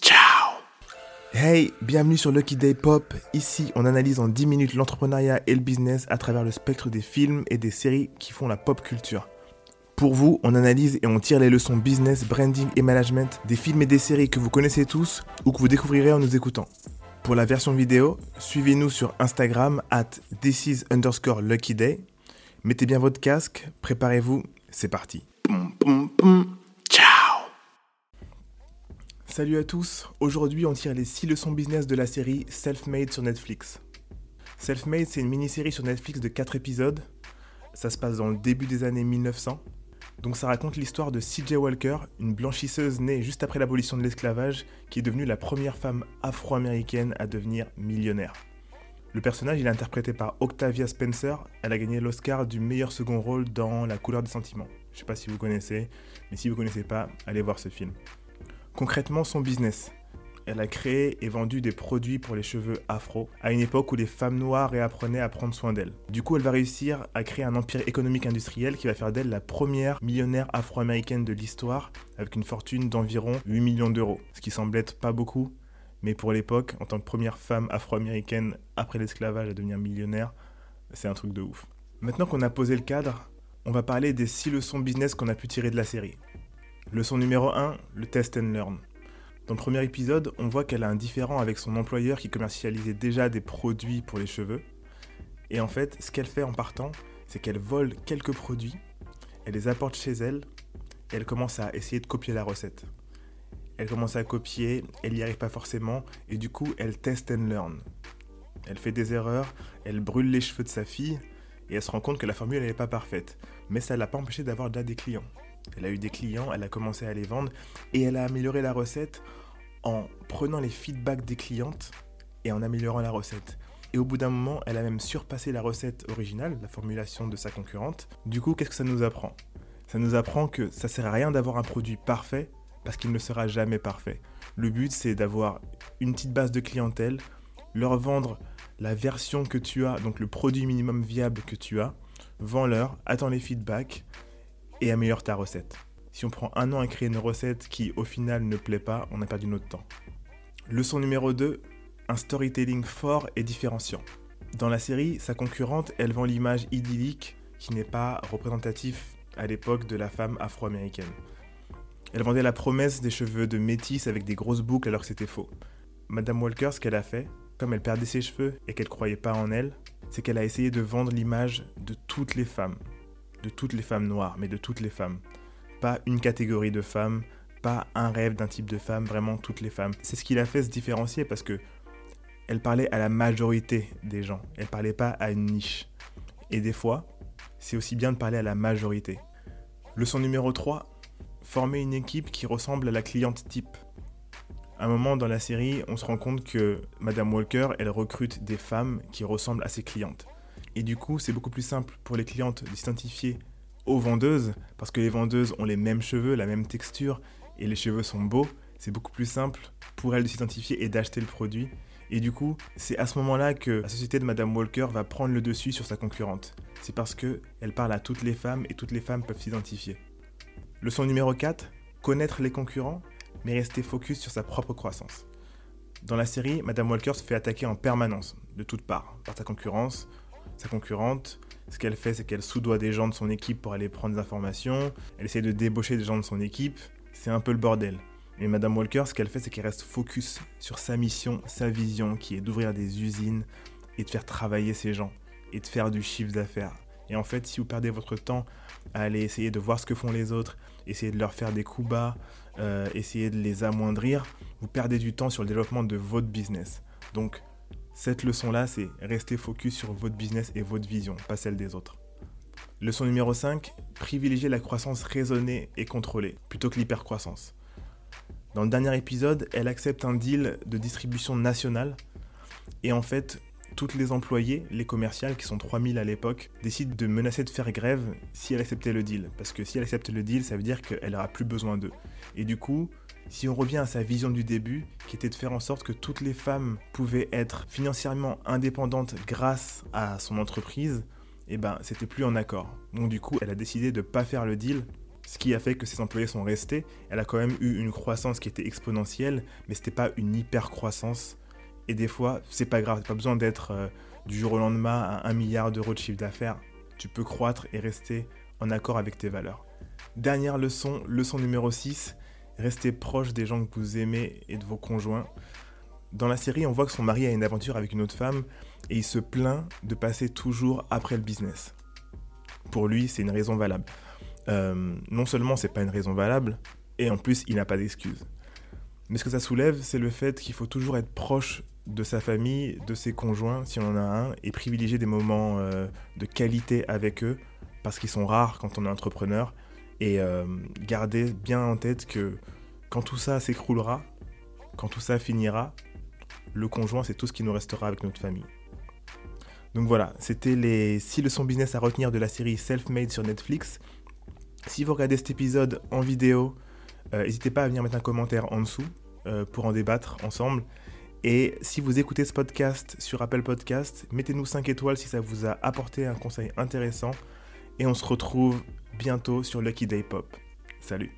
Ciao Hey, bienvenue sur Lucky Day Pop. Ici, on analyse en 10 minutes l'entrepreneuriat et le business à travers le spectre des films et des séries qui font la pop culture. Pour vous, on analyse et on tire les leçons business, branding et management des films et des séries que vous connaissez tous ou que vous découvrirez en nous écoutant. Pour la version vidéo, suivez-nous sur Instagram at this underscore lucky day. Mettez bien votre casque, préparez-vous, c'est parti. Salut à tous, aujourd'hui on tire les 6 leçons business de la série Self-Made sur Netflix. Self-Made c'est une mini-série sur Netflix de 4 épisodes. Ça se passe dans le début des années 1900 donc ça raconte l'histoire de CJ Walker, une blanchisseuse née juste après l'abolition de l'esclavage, qui est devenue la première femme afro-américaine à devenir millionnaire. Le personnage il est interprété par Octavia Spencer, elle a gagné l'Oscar du meilleur second rôle dans La couleur des sentiments. Je sais pas si vous connaissez, mais si vous connaissez pas, allez voir ce film. Concrètement son business, elle a créé et vendu des produits pour les cheveux afro à une époque où les femmes noires réapprenaient à prendre soin d'elles. Du coup, elle va réussir à créer un empire économique industriel qui va faire d'elle la première millionnaire afro-américaine de l'histoire avec une fortune d'environ 8 millions d'euros, ce qui semble être pas beaucoup, mais pour l'époque, en tant que première femme afro-américaine après l'esclavage à devenir millionnaire, c'est un truc de ouf. Maintenant qu'on a posé le cadre, on va parler des 6 leçons business qu'on a pu tirer de la série. Leçon numéro 1, le test and learn. Dans le premier épisode, on voit qu'elle a un différent avec son employeur qui commercialisait déjà des produits pour les cheveux. Et en fait, ce qu'elle fait en partant, c'est qu'elle vole quelques produits, elle les apporte chez elle, et elle commence à essayer de copier la recette. Elle commence à copier, elle n'y arrive pas forcément, et du coup, elle test and learn. Elle fait des erreurs, elle brûle les cheveux de sa fille, et elle se rend compte que la formule n'est pas parfaite. Mais ça ne l'a pas empêché d'avoir déjà des clients. Elle a eu des clients, elle a commencé à les vendre et elle a amélioré la recette en prenant les feedbacks des clientes et en améliorant la recette. Et au bout d'un moment, elle a même surpassé la recette originale, la formulation de sa concurrente. Du coup, qu'est-ce que ça nous apprend? Ça nous apprend que ça sert à rien d'avoir un produit parfait parce qu'il ne sera jamais parfait. Le but, c'est d'avoir une petite base de clientèle, leur vendre la version que tu as, donc le produit minimum viable que tu as, vends-leur, attends les feedbacks, et améliore ta recette. Si on prend un an à créer une recette qui au final ne plaît pas, on a perdu notre temps. Leçon numéro 2, un storytelling fort et différenciant. Dans la série, sa concurrente, elle vend l'image idyllique qui n'est pas représentatif à l'époque de la femme afro-américaine. Elle vendait la promesse des cheveux de métis avec des grosses boucles alors que c'était faux. Madame Walker, ce qu'elle a fait, comme elle perdait ses cheveux et qu'elle croyait pas en elle, c'est qu'elle a essayé de vendre l'image de toutes les femmes, de toutes les femmes noires, mais de toutes les femmes. Pas une catégorie de femmes, pas un rêve d'un type de femme, vraiment toutes les femmes. C'est ce qui l'a fait se différencier parce que elle parlait à la majorité des gens, elle parlait pas à une niche. Et des fois, c'est aussi bien de parler à la majorité. Leçon numéro 3, former une équipe qui ressemble à la cliente type. À un moment dans la série, on se rend compte que Madame Walker, elle recrute des femmes qui ressemblent à ses clientes. Et du coup, c'est beaucoup plus simple pour les clientes de s'identifier aux vendeuses, parce que les vendeuses ont les mêmes cheveux, la même texture, et les cheveux sont beaux. C'est beaucoup plus simple pour elles de s'identifier et d'acheter le produit. Et du coup, c'est à ce moment-là que la société de Madame Walker va prendre le dessus sur sa concurrente. C'est parce qu'elle parle à toutes les femmes et toutes les femmes peuvent s'identifier. Leçon numéro 4, connaître les concurrents, mais rester focus sur sa propre croissance. Dans la série, Madame Walker se fait attaquer en permanence, de toutes parts, par sa concurrence, sa concurrente. Ce qu'elle fait, c'est qu'elle soudoie des gens de son équipe pour aller prendre des informations. Elle essaie de débaucher des gens de son équipe. C'est un peu le bordel. Mais Madame Walker, ce qu'elle fait, c'est qu'elle reste focus sur sa mission, sa vision, qui est d'ouvrir des usines et de faire travailler ces gens et de faire du chiffre d'affaires. Et en fait, si vous perdez votre temps à aller essayer de voir ce que font les autres, essayer de leur faire des coups bas, euh, essayer de les amoindrir, vous perdez du temps sur le développement de votre business. Donc, cette leçon-là, c'est rester focus sur votre business et votre vision, pas celle des autres. Leçon numéro 5, privilégier la croissance raisonnée et contrôlée, plutôt que l'hypercroissance. Dans le dernier épisode, elle accepte un deal de distribution nationale, et en fait, toutes les employés, les commerciales, qui sont 3000 à l'époque, décident de menacer de faire grève si elle acceptait le deal. Parce que si elle accepte le deal, ça veut dire qu'elle n'aura plus besoin d'eux. Et du coup, si on revient à sa vision du début, qui était de faire en sorte que toutes les femmes pouvaient être financièrement indépendantes grâce à son entreprise, eh ben c'était plus en accord. Donc du coup, elle a décidé de ne pas faire le deal ce qui a fait que ses employés sont restés. Elle a quand même eu une croissance qui était exponentielle, mais c'était pas une hyper croissance. Et des fois, c'est pas grave, pas besoin d'être euh, du jour au lendemain à 1 milliard d'euros de chiffre d'affaires. Tu peux croître et rester en accord avec tes valeurs. Dernière leçon, leçon numéro 6, restez proche des gens que vous aimez et de vos conjoints. Dans la série, on voit que son mari a une aventure avec une autre femme et il se plaint de passer toujours après le business. Pour lui, c'est une raison valable. Euh, non seulement c'est pas une raison valable, et en plus il n'a pas d'excuse. Mais ce que ça soulève, c'est le fait qu'il faut toujours être proche de sa famille, de ses conjoints, si on en a un, et privilégier des moments euh, de qualité avec eux, parce qu'ils sont rares quand on est entrepreneur, et euh, garder bien en tête que quand tout ça s'écroulera, quand tout ça finira, le conjoint, c'est tout ce qui nous restera avec notre famille. Donc voilà, c'était les 6 leçons business à retenir de la série Self-Made sur Netflix. Si vous regardez cet épisode en vidéo, euh, n'hésitez pas à venir mettre un commentaire en dessous euh, pour en débattre ensemble. Et si vous écoutez ce podcast sur Apple Podcast, mettez-nous 5 étoiles si ça vous a apporté un conseil intéressant. Et on se retrouve bientôt sur Lucky Day Pop. Salut.